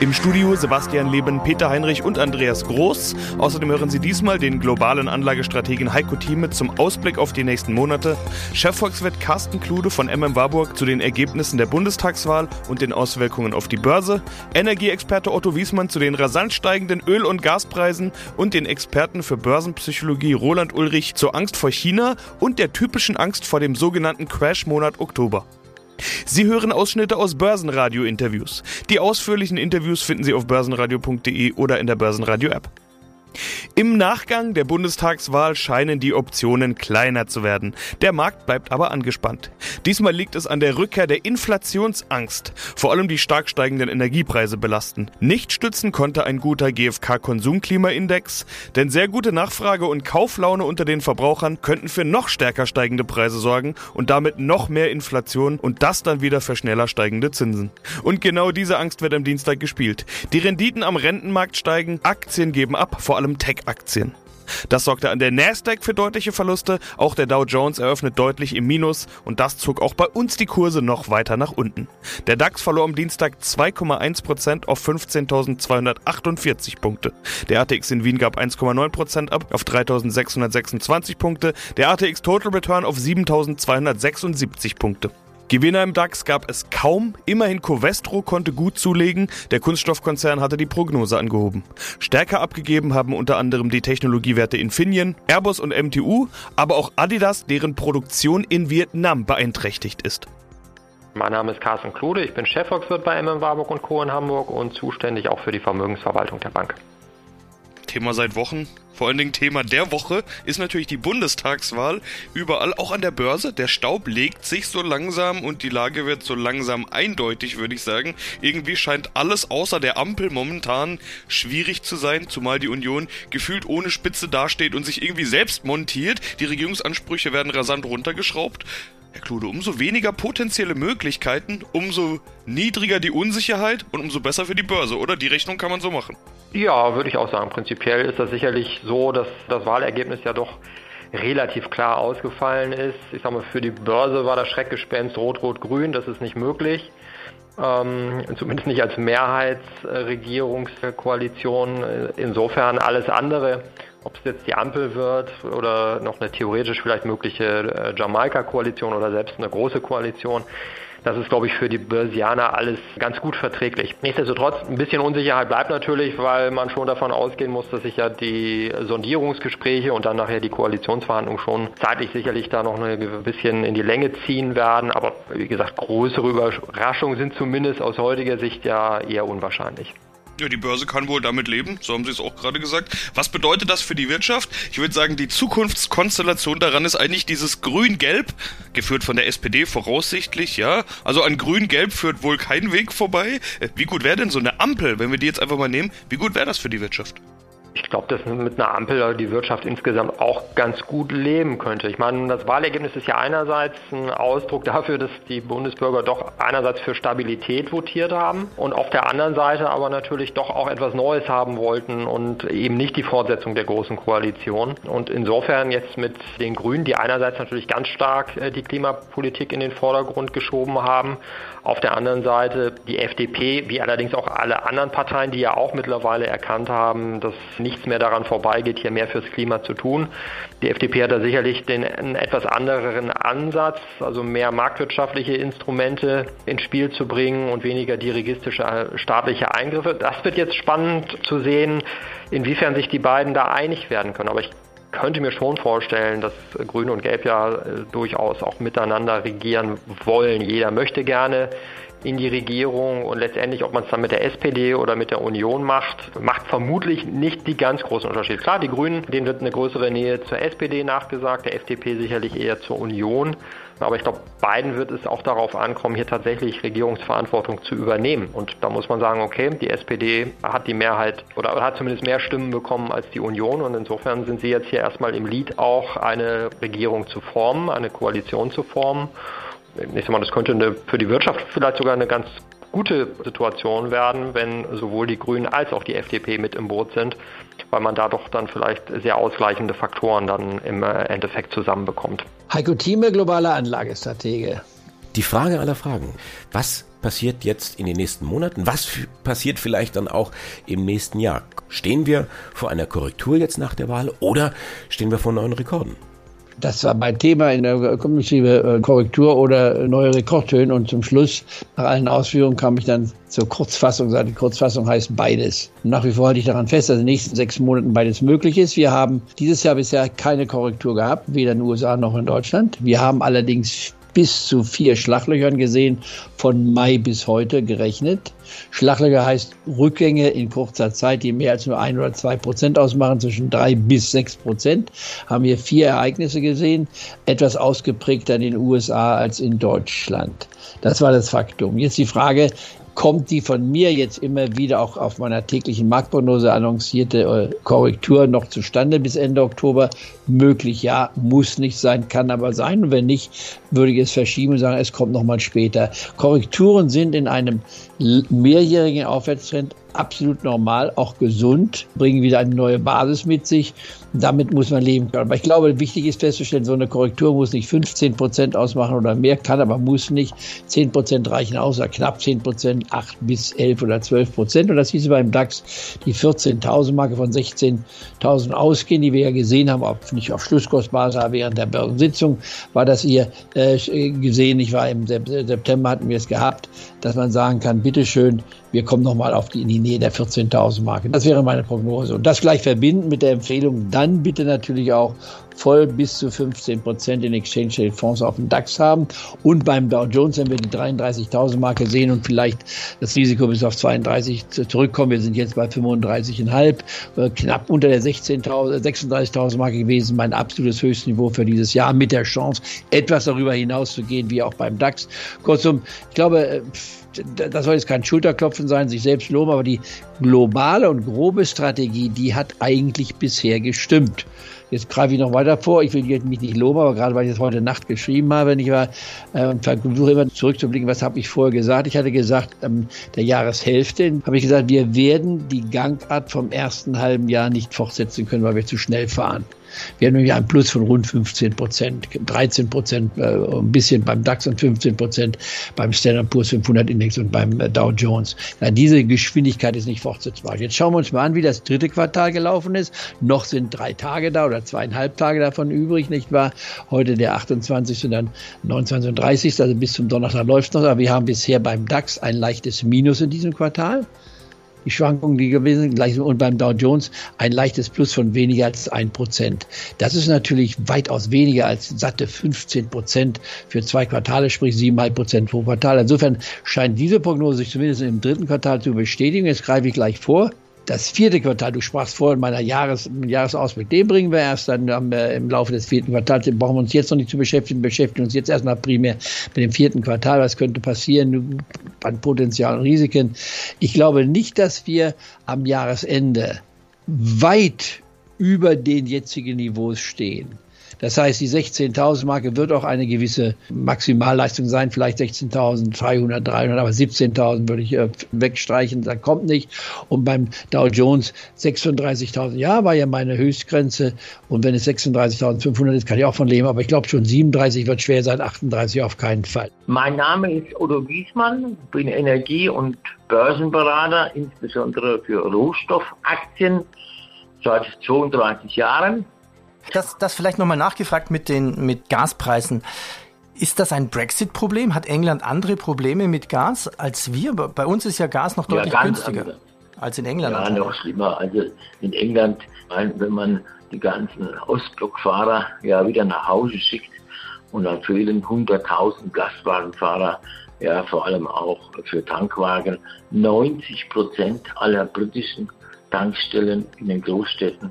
Im Studio Sebastian Leben, Peter Heinrich und Andreas Groß. Außerdem hören Sie diesmal den globalen Anlagestrategen Heiko Thieme zum Ausblick auf die nächsten Monate, Chefvolkswirt Carsten Klude von MM Warburg zu den Ergebnissen der Bundestagswahl und den Auswirkungen auf die Börse, Energieexperte Otto Wiesmann zu den rasant steigenden Öl- und Gaspreisen und den Experten für Börsenpsychologie Roland Ulrich zur Angst vor China und der typischen Angst vor dem sogenannten Crash-Monat Oktober. Sie hören Ausschnitte aus Börsenradio-Interviews. Die ausführlichen Interviews finden Sie auf börsenradio.de oder in der Börsenradio-App. Im Nachgang der Bundestagswahl scheinen die Optionen kleiner zu werden. Der Markt bleibt aber angespannt. Diesmal liegt es an der Rückkehr der Inflationsangst. Vor allem die stark steigenden Energiepreise belasten. Nicht stützen konnte ein guter GfK-Konsumklimaindex, denn sehr gute Nachfrage und Kauflaune unter den Verbrauchern könnten für noch stärker steigende Preise sorgen und damit noch mehr Inflation und das dann wieder für schneller steigende Zinsen. Und genau diese Angst wird am Dienstag gespielt. Die Renditen am Rentenmarkt steigen, Aktien geben ab, vor allem Tech-Aktien. Das sorgte an der Nasdaq für deutliche Verluste, auch der Dow Jones eröffnet deutlich im Minus und das zog auch bei uns die Kurse noch weiter nach unten. Der DAX verlor am Dienstag 2,1% auf 15.248 Punkte. Der ATX in Wien gab 1,9% ab auf 3.626 Punkte, der ATX Total Return auf 7.276 Punkte. Gewinner im DAX gab es kaum, immerhin Covestro konnte gut zulegen, der Kunststoffkonzern hatte die Prognose angehoben. Stärker abgegeben haben unter anderem die Technologiewerte Infineon, Airbus und MTU, aber auch Adidas, deren Produktion in Vietnam beeinträchtigt ist. Mein Name ist Carsten Klude, ich bin Chefvolkswirt bei MM Warburg und Co. in Hamburg und zuständig auch für die Vermögensverwaltung der Bank. Thema seit Wochen, vor allen Dingen Thema der Woche, ist natürlich die Bundestagswahl. Überall, auch an der Börse. Der Staub legt sich so langsam und die Lage wird so langsam eindeutig, würde ich sagen. Irgendwie scheint alles außer der Ampel momentan schwierig zu sein, zumal die Union gefühlt ohne Spitze dasteht und sich irgendwie selbst montiert. Die Regierungsansprüche werden rasant runtergeschraubt. Herr Klude, umso weniger potenzielle Möglichkeiten, umso niedriger die Unsicherheit und umso besser für die Börse, oder? Die Rechnung kann man so machen. Ja, würde ich auch sagen. Prinzipiell ist das sicherlich so, dass das Wahlergebnis ja doch relativ klar ausgefallen ist. Ich sage mal, für die Börse war das Schreckgespenst Rot-Rot-Grün, das ist nicht möglich. Ähm, zumindest nicht als Mehrheitsregierungskoalition. Insofern alles andere ob es jetzt die Ampel wird oder noch eine theoretisch vielleicht mögliche äh, Jamaika-Koalition oder selbst eine große Koalition. Das ist, glaube ich, für die Börsianer alles ganz gut verträglich. Nichtsdestotrotz, ein bisschen Unsicherheit bleibt natürlich, weil man schon davon ausgehen muss, dass sich ja die Sondierungsgespräche und dann nachher die Koalitionsverhandlungen schon zeitlich sicherlich da noch ein bisschen in die Länge ziehen werden. Aber wie gesagt, größere Überraschungen sind zumindest aus heutiger Sicht ja eher unwahrscheinlich. Ja, die Börse kann wohl damit leben, so haben Sie es auch gerade gesagt. Was bedeutet das für die Wirtschaft? Ich würde sagen, die Zukunftskonstellation daran ist eigentlich dieses Grün-Gelb, geführt von der SPD voraussichtlich, ja. Also an Grün-Gelb führt wohl kein Weg vorbei. Äh, wie gut wäre denn so eine Ampel, wenn wir die jetzt einfach mal nehmen, wie gut wäre das für die Wirtschaft? Ich glaube, dass mit einer Ampel die Wirtschaft insgesamt auch ganz gut leben könnte. Ich meine, das Wahlergebnis ist ja einerseits ein Ausdruck dafür, dass die Bundesbürger doch einerseits für Stabilität votiert haben und auf der anderen Seite aber natürlich doch auch etwas Neues haben wollten und eben nicht die Fortsetzung der großen Koalition. Und insofern jetzt mit den Grünen, die einerseits natürlich ganz stark äh, die Klimapolitik in den Vordergrund geschoben haben, auf der anderen Seite die FDP, wie allerdings auch alle anderen Parteien, die ja auch mittlerweile erkannt haben, dass nichts mehr daran vorbeigeht, hier mehr fürs Klima zu tun. Die FDP hat da sicherlich den einen etwas anderen Ansatz, also mehr marktwirtschaftliche Instrumente ins Spiel zu bringen und weniger dirigistische äh, staatliche Eingriffe. Das wird jetzt spannend zu sehen, inwiefern sich die beiden da einig werden können. Aber ich könnte mir schon vorstellen, dass Grün und Gelb ja äh, durchaus auch miteinander regieren wollen. Jeder möchte gerne in die Regierung und letztendlich, ob man es dann mit der SPD oder mit der Union macht, macht vermutlich nicht die ganz großen Unterschiede. Klar, die Grünen, denen wird eine größere Nähe zur SPD nachgesagt, der FDP sicherlich eher zur Union. Aber ich glaube, beiden wird es auch darauf ankommen, hier tatsächlich Regierungsverantwortung zu übernehmen. Und da muss man sagen, okay, die SPD hat die Mehrheit oder hat zumindest mehr Stimmen bekommen als die Union. Und insofern sind sie jetzt hier erstmal im Lied auch eine Regierung zu formen, eine Koalition zu formen ich sag mal, das könnte eine, für die Wirtschaft vielleicht sogar eine ganz gute Situation werden, wenn sowohl die Grünen als auch die FDP mit im Boot sind, weil man da doch dann vielleicht sehr ausgleichende Faktoren dann im äh, Endeffekt zusammenbekommt. Heiko Thieme, globaler Anlagestratege. Die Frage aller Fragen. Was passiert jetzt in den nächsten Monaten? Was passiert vielleicht dann auch im nächsten Jahr? Stehen wir vor einer Korrektur jetzt nach der Wahl oder stehen wir vor neuen Rekorden? Das war mein Thema in der kommentive äh, Korrektur oder neue Rekordhöhen. Und zum Schluss, nach allen Ausführungen, kam ich dann zur Kurzfassung. Die Kurzfassung heißt beides. Und nach wie vor halte ich daran fest, dass in den nächsten sechs Monaten beides möglich ist. Wir haben dieses Jahr bisher keine Korrektur gehabt, weder in den USA noch in Deutschland. Wir haben allerdings bis zu vier Schlaglöchern gesehen, von Mai bis heute gerechnet. Schlaglöcher heißt Rückgänge in kurzer Zeit, die mehr als nur ein oder zwei Prozent ausmachen, zwischen drei bis sechs Prozent. Haben wir vier Ereignisse gesehen, etwas ausgeprägter in den USA als in Deutschland. Das war das Faktum. Jetzt die Frage, kommt die von mir jetzt immer wieder auch auf meiner täglichen Marktprognose annoncierte äh, Korrektur noch zustande bis Ende Oktober? Möglich ja, muss nicht sein, kann aber sein. Und wenn nicht, würde ich es verschieben und sagen, es kommt noch mal später. Korrekturen sind in einem mehrjährigen Aufwärtstrend absolut normal, auch gesund, bringen wieder eine neue Basis mit sich. Damit muss man leben können. Aber ich glaube, wichtig ist festzustellen, so eine Korrektur muss nicht 15 Prozent ausmachen oder mehr, kann aber muss nicht. 10 Prozent reichen aus, oder knapp 10 Prozent, 8 bis 11 oder 12 Prozent. Und das hieß beim DAX die 14.000 Marke von 16.000 ausgehen, die wir ja gesehen haben, auch nicht auf Schlusskursbasis, aber während der Börsensitzung war das hier äh, gesehen. Ich war im September hatten wir es gehabt, dass man sagen kann, bitteschön, wir kommen nochmal auf die, in die Nähe der 14.000 Marke. Das wäre meine Prognose. Und das gleich verbinden mit der Empfehlung, dann bitte natürlich auch voll bis zu 15 Prozent in Exchange Traded Fonds auf dem DAX haben. Und beim Dow Jones, wenn wir die 33.000 Marke sehen und vielleicht das Risiko bis auf 32 zurückkommen, wir sind jetzt bei 35,5, äh, knapp unter der 36.000 Marke gewesen, mein absolutes Höchstniveau für dieses Jahr mit der Chance, etwas darüber hinaus zu gehen, wie auch beim DAX. Kurzum, ich glaube, äh, das soll jetzt kein Schulterklopfen sein, sich selbst loben, aber die globale und grobe Strategie, die hat eigentlich bisher gestimmt. Jetzt greife ich noch weiter vor. Ich will mich nicht loben, aber gerade weil ich es heute Nacht geschrieben habe, wenn ich war, äh, versuche immer zurückzublicken, was habe ich vorher gesagt. Ich hatte gesagt, ähm, der Jahreshälfte habe ich gesagt, wir werden die Gangart vom ersten halben Jahr nicht fortsetzen können, weil wir zu schnell fahren. Wir haben nämlich einen Plus von rund 15 Prozent, 13 Prozent, äh, ein bisschen beim DAX und 15 Prozent beim Standard Poor's 500 Index und beim äh, Dow Jones. Ja, diese Geschwindigkeit ist nicht fortsetzbar. Jetzt schauen wir uns mal an, wie das dritte Quartal gelaufen ist. Noch sind drei Tage da oder zweieinhalb Tage davon übrig, nicht wahr? Heute der 28. und dann 29. und 30. Also bis zum Donnerstag läuft es noch. Aber wir haben bisher beim DAX ein leichtes Minus in diesem Quartal die Schwankungen, die gewesen sind, und beim Dow Jones ein leichtes Plus von weniger als ein Prozent. Das ist natürlich weitaus weniger als satte 15 Prozent für zwei Quartale, sprich siebeneinhalb Prozent pro Quartal. Insofern scheint diese Prognose sich zumindest im dritten Quartal zu bestätigen. Jetzt greife ich gleich vor das vierte Quartal, du sprachst vorhin meiner Jahres, Jahresausblick, den bringen wir erst dann im Laufe des vierten Quartals. Den brauchen wir uns jetzt noch nicht zu beschäftigen, beschäftigen uns jetzt erstmal primär mit dem vierten Quartal. Was könnte passieren an Potenzial und Risiken? Ich glaube nicht, dass wir am Jahresende weit über den jetzigen Niveaus stehen. Das heißt, die 16.000 Marke wird auch eine gewisse Maximalleistung sein, vielleicht 16.300, 300, aber 17.000 würde ich äh, wegstreichen, da kommt nicht. Und beim Dow Jones 36.000, ja, war ja meine Höchstgrenze. Und wenn es 36.500 ist, kann ich auch von leben, aber ich glaube schon 37 wird schwer sein, 38 auf keinen Fall. Mein Name ist Odo Giesmann, bin Energie- und Börsenberater, insbesondere für Rohstoffaktien seit 32 Jahren. Das, das vielleicht nochmal nachgefragt mit den mit Gaspreisen. Ist das ein Brexit-Problem? Hat England andere Probleme mit Gas als wir? Bei uns ist ja Gas noch deutlich ja, günstiger andere. als in England. Ja, noch schlimmer. Also in England, wenn man die ganzen Ostblockfahrer ja wieder nach Hause schickt und dann fehlen 100.000 Gastwagenfahrer, ja vor allem auch für Tankwagen. 90 Prozent aller britischen Tankstellen in den Großstädten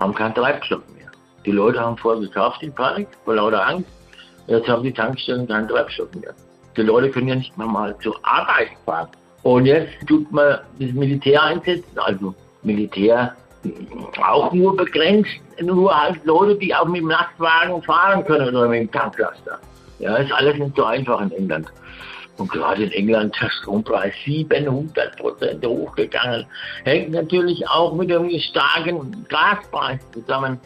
haben keinen Treibstoff mehr. Die Leute haben vorher gekauft in Panik, vor lauter Angst. Jetzt haben die Tankstellen keinen Treibstoff mehr. Die Leute können ja nicht mehr mal zur Arbeit fahren. Und jetzt tut man das Militär einsetzen, also Militär auch nur begrenzt, nur halt Leute, die auch mit dem Lastwagen fahren können oder mit dem Tanklaster. Ja, ist alles nicht so einfach in England. Und gerade in England ist der Strompreis 700 Prozent hochgegangen. Hängt natürlich auch mit dem starken Gaspreis zusammen.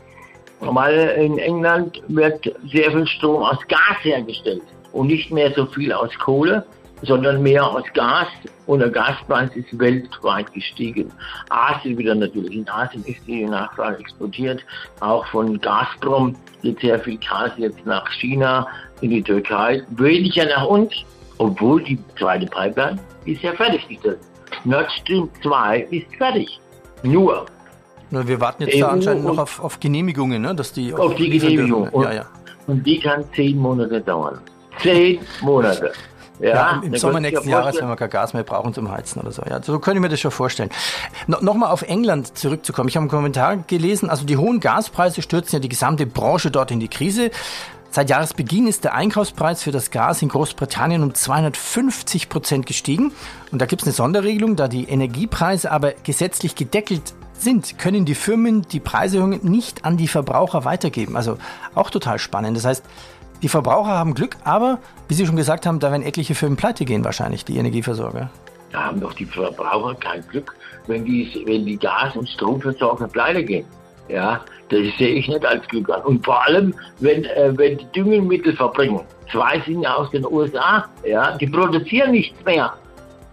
Weil in England wird sehr viel Strom aus Gas hergestellt und nicht mehr so viel aus Kohle, sondern mehr aus Gas. Und der Gaspreis ist weltweit gestiegen. Asien wieder natürlich. In Asien ist die Nachfrage explodiert. Auch von Gazprom geht sehr viel Gas jetzt nach China, in die Türkei, weniger nach uns, obwohl die zweite Pipeline ist ja fertiggestellt. Nord Stream 2 ist fertig. Nur. Nur wir warten jetzt EU da anscheinend noch auf, auf Genehmigungen, ne? dass die auf die Genehmigung. Und, ja, ja. und die kann zehn Monate dauern. Zehn Monate. Ja, ja, im, im Sommer nächsten Jahres, wenn wir kein Gas mehr brauchen zum Heizen oder so. Ja, so könnte ich mir das schon vorstellen. No, Nochmal auf England zurückzukommen. Ich habe einen Kommentar gelesen. Also die hohen Gaspreise stürzen ja die gesamte Branche dort in die Krise. Seit Jahresbeginn ist der Einkaufspreis für das Gas in Großbritannien um 250 Prozent gestiegen. Und da gibt es eine Sonderregelung, da die Energiepreise aber gesetzlich gedeckelt sind, können die Firmen die Preiserhöhungen nicht an die Verbraucher weitergeben. Also auch total spannend. Das heißt, die Verbraucher haben Glück, aber wie Sie schon gesagt haben, da werden etliche Firmen pleite gehen wahrscheinlich, die Energieversorger. Da haben doch die Verbraucher kein Glück, wenn die, wenn die Gas- und Stromversorger pleite gehen. Ja, das sehe ich nicht als Glück an. Und vor allem, wenn, äh, wenn die Düngemittelfabriken, zwei sind ja aus den USA, ja, die produzieren nichts mehr.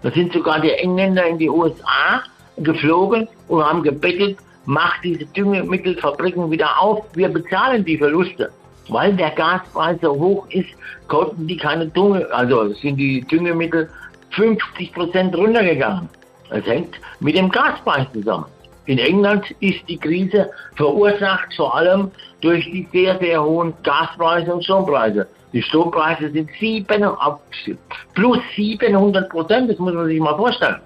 Da sind sogar die Engländer in die USA geflogen und haben gebettelt, macht diese Düngemittelfabriken wieder auf, wir bezahlen die Verluste weil der Gaspreis so hoch ist, konnten die keine Dünge, also sind die Düngemittel 50 Prozent runtergegangen. Das hängt mit dem Gaspreis zusammen. In England ist die Krise verursacht vor allem durch die sehr, sehr hohen Gaspreise und Strompreise. Die Strompreise sind 7, plus 700 Prozent, das muss man sich mal vorstellen.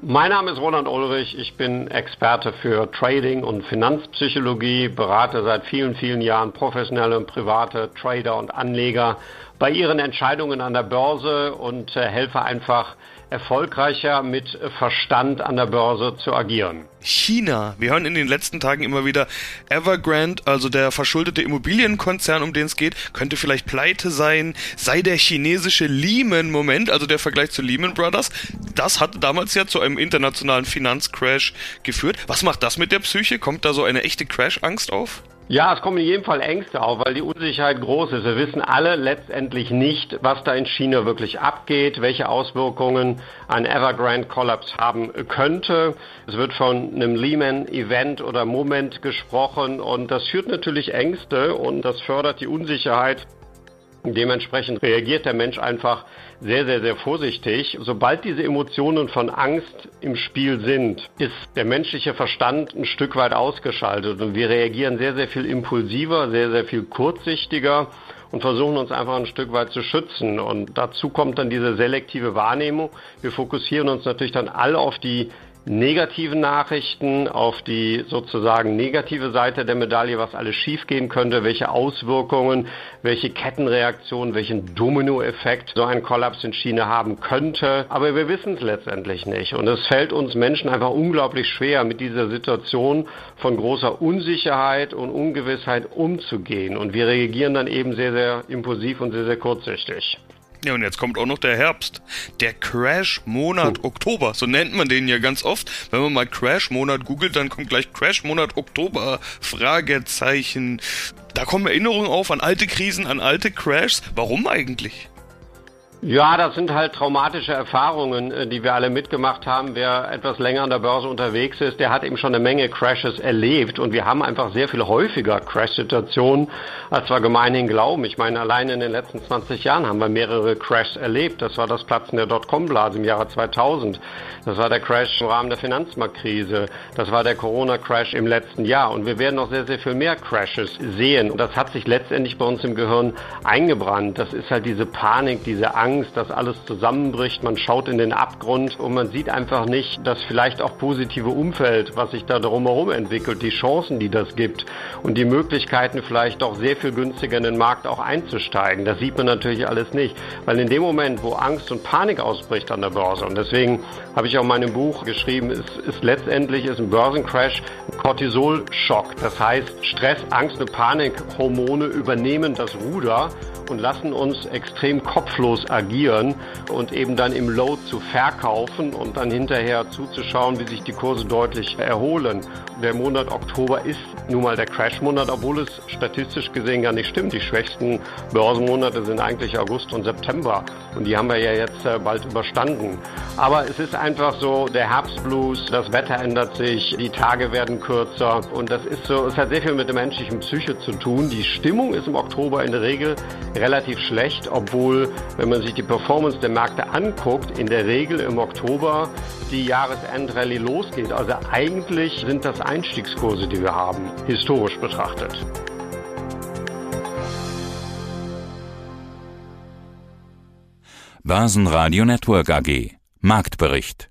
Mein Name ist Roland Ulrich. Ich bin Experte für Trading und Finanzpsychologie, berate seit vielen, vielen Jahren professionelle und private Trader und Anleger bei ihren Entscheidungen an der Börse und äh, helfe einfach erfolgreicher mit Verstand an der Börse zu agieren. China. Wir hören in den letzten Tagen immer wieder, Evergrande, also der verschuldete Immobilienkonzern, um den es geht, könnte vielleicht pleite sein, sei der chinesische Lehman-Moment, also der Vergleich zu Lehman Brothers. Das hat damals ja zu einem internationalen Finanzcrash geführt. Was macht das mit der Psyche? Kommt da so eine echte Crash-Angst auf? Ja, es kommen in jedem Fall Ängste auf, weil die Unsicherheit groß ist. Wir wissen alle letztendlich nicht, was da in China wirklich abgeht, welche Auswirkungen ein Evergrande-Kollaps haben könnte. Es wird von einem Lehman-Event oder Moment gesprochen und das führt natürlich Ängste und das fördert die Unsicherheit Dementsprechend reagiert der Mensch einfach sehr, sehr, sehr vorsichtig. Sobald diese Emotionen von Angst im Spiel sind, ist der menschliche Verstand ein Stück weit ausgeschaltet und wir reagieren sehr, sehr viel impulsiver, sehr, sehr viel kurzsichtiger und versuchen uns einfach ein Stück weit zu schützen. Und dazu kommt dann diese selektive Wahrnehmung. Wir fokussieren uns natürlich dann alle auf die negativen Nachrichten, auf die sozusagen negative Seite der Medaille, was alles schiefgehen könnte, welche Auswirkungen, welche Kettenreaktionen, welchen Dominoeffekt so ein Kollaps in China haben könnte. Aber wir wissen es letztendlich nicht. Und es fällt uns Menschen einfach unglaublich schwer, mit dieser Situation von großer Unsicherheit und Ungewissheit umzugehen. Und wir reagieren dann eben sehr, sehr impulsiv und sehr, sehr kurzsichtig. Ja, und jetzt kommt auch noch der Herbst. Der Crash-Monat oh. Oktober. So nennt man den ja ganz oft. Wenn man mal Crash-Monat googelt, dann kommt gleich Crash-Monat Oktober. Fragezeichen. Da kommen Erinnerungen auf an alte Krisen, an alte Crashs. Warum eigentlich? Ja, das sind halt traumatische Erfahrungen, äh, die wir alle mitgemacht haben. Wer etwas länger an der Börse unterwegs ist, der hat eben schon eine Menge Crashes erlebt. Und wir haben einfach sehr viel häufiger Crash-Situationen, als wir gemeinhin glauben. Ich meine, allein in den letzten 20 Jahren haben wir mehrere Crashs erlebt. Das war das Platzen der Dotcom-Blase im Jahre 2000. Das war der Crash im Rahmen der Finanzmarktkrise. Das war der Corona-Crash im letzten Jahr. Und wir werden noch sehr, sehr viel mehr Crashes sehen. Und das hat sich letztendlich bei uns im Gehirn eingebrannt. Das ist halt diese Panik, diese Angst, Angst, dass alles zusammenbricht. Man schaut in den Abgrund und man sieht einfach nicht das vielleicht auch positive Umfeld, was sich da drumherum entwickelt, die Chancen, die das gibt und die Möglichkeiten vielleicht doch sehr viel günstiger in den Markt auch einzusteigen. Das sieht man natürlich alles nicht, weil in dem Moment, wo Angst und Panik ausbricht an der Börse und deswegen habe ich auch in meinem Buch geschrieben, ist, ist letztendlich ist ein Börsencrash ein Cortisol-Schock. Das heißt, Stress, Angst und Panikhormone übernehmen das Ruder und lassen uns extrem kopflos agieren und eben dann im Low zu verkaufen und dann hinterher zuzuschauen, wie sich die Kurse deutlich erholen. Der Monat Oktober ist nun mal der Crash-Monat, obwohl es statistisch gesehen gar nicht stimmt. Die schwächsten Börsenmonate sind eigentlich August und September und die haben wir ja jetzt äh, bald überstanden. Aber es ist einfach so, der Herbstblues, das Wetter ändert sich, die Tage werden kürzer und das ist so, es hat sehr viel mit der menschlichen Psyche zu tun. Die Stimmung ist im Oktober in der Regel relativ schlecht, obwohl, wenn man sich die Performance der Märkte anguckt, in der Regel im Oktober die Jahresendrallye losgeht. Also eigentlich sind das Einstiegskurse, die wir haben, historisch betrachtet. Börsenradio Network AG Marktbericht